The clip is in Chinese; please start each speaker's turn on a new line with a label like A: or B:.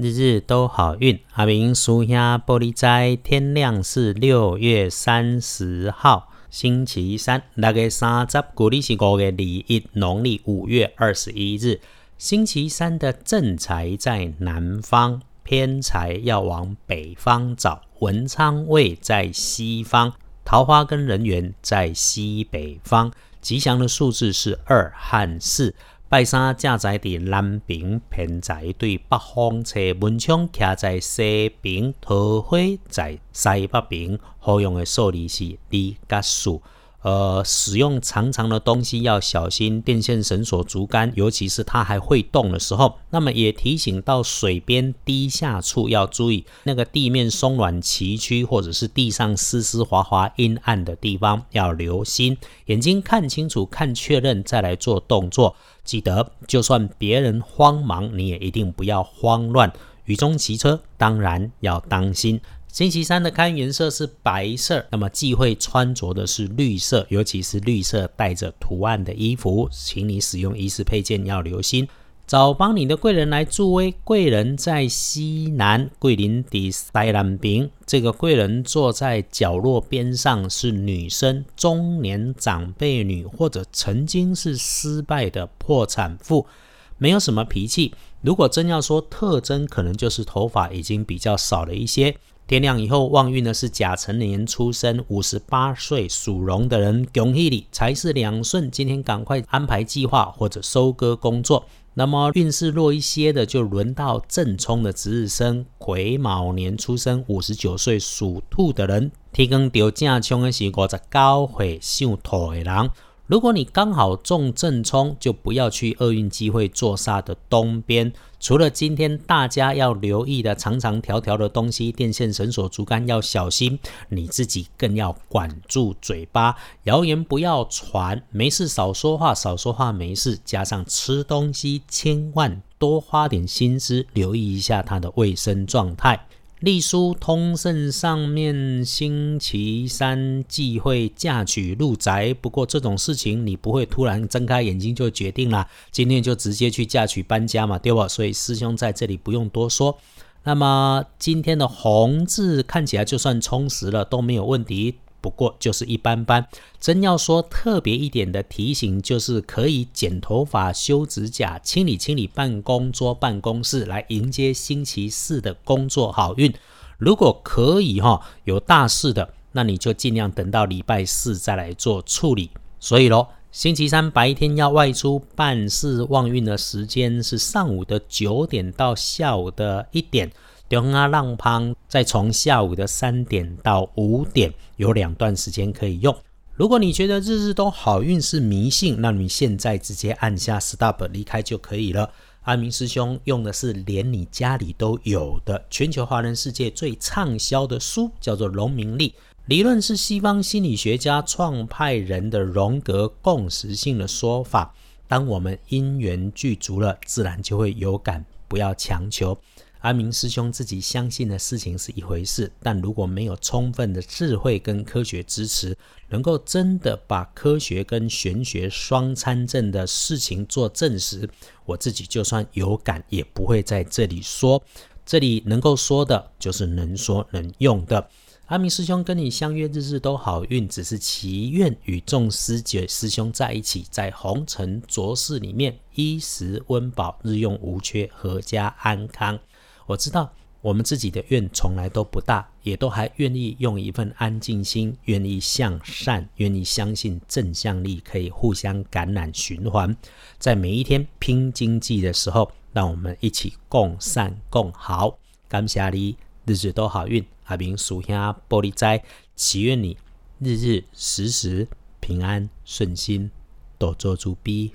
A: 日日都好运。阿明属下玻璃斋，天亮是六月三十号，星期三。大概三十，古历是五月二一，农历五月二十一日，星期三的正财在南方，偏财要往北方找。文昌位在西方，桃花跟人缘在西北方。吉祥的数字是二和四。拜三正在伫南平，偏在对北方车文昌徛在西平，桃花在西北平。好用的数字是二甲四。呃，使用长长的东西要小心，电线绳索、竹竿，尤其是它还会动的时候。那么也提醒到水边低下处要注意，那个地面松软崎岖，或者是地上湿湿滑滑、阴暗的地方要留心。眼睛看清楚、看确认再来做动作。记得，就算别人慌忙，你也一定不要慌乱。雨中骑车，当然要当心。星期三的看颜色是白色，那么忌讳穿着的是绿色，尤其是绿色带着图案的衣服，请你使用衣饰配件要留心。找帮你的贵人来助威，贵人在西南，桂林的西南边，这个贵人坐在角落边上是女生，中年长辈女，或者曾经是失败的破产妇，没有什么脾气。如果真要说特征，可能就是头发已经比较少了一些。天亮以后，旺运呢是甲辰年出生，五十八岁属龙的人，恭喜你，财是两顺。今天赶快安排计划或者收割工作。那么运势弱一些的，就轮到正冲的值日生，癸卯年出生，五十九岁属兔的人，天光掉正冲的是五十九岁属兔的人。如果你刚好中正冲，就不要去厄运机会坐煞的东边。除了今天大家要留意的长长条条的东西，电线、绳索、竹竿要小心，你自己更要管住嘴巴，谣言不要传。没事少说话，少说话没事。加上吃东西，千万多花点心思，留意一下它的卫生状态。隶书通胜上面，星期三忌讳嫁娶入宅。不过这种事情你不会突然睁开眼睛就决定了，今天就直接去嫁娶搬家嘛，对吧？所以师兄在这里不用多说。那么今天的红字看起来就算充实了都没有问题。不过就是一般般。真要说特别一点的提醒，就是可以剪头发、修指甲、清理清理办公桌、办公室，来迎接星期四的工作好运。如果可以哈，有大事的，那你就尽量等到礼拜四再来做处理。所以咯，星期三白天要外出办事旺运的时间是上午的九点到下午的一点。中啊浪旁，再从下午的三点到五点，有两段时间可以用。如果你觉得日日都好运是迷信，那你现在直接按下 stop 离开就可以了。阿明师兄用的是连你家里都有的全球华人世界最畅销的书，叫做《荣名利》，理论是西方心理学家创派人的荣格共识性的说法。当我们因缘具足了，自然就会有感，不要强求。阿明师兄自己相信的事情是一回事，但如果没有充分的智慧跟科学支持，能够真的把科学跟玄学双参证的事情做证实，我自己就算有感，也不会在这里说。这里能够说的，就是能说能用的。阿明师兄跟你相约，日日都好运，只是祈愿与众师姐师兄在一起，在红尘浊世里面，衣食温饱，日用无缺，阖家安康。我知道我们自己的愿从来都不大，也都还愿意用一份安静心，愿意向善，愿意相信正向力可以互相感染循环。在每一天拼经济的时候，让我们一起共善共好。感谢你，日日都好运。阿明属下玻璃斋，祈愿你日日时时平安顺心，多做主逼。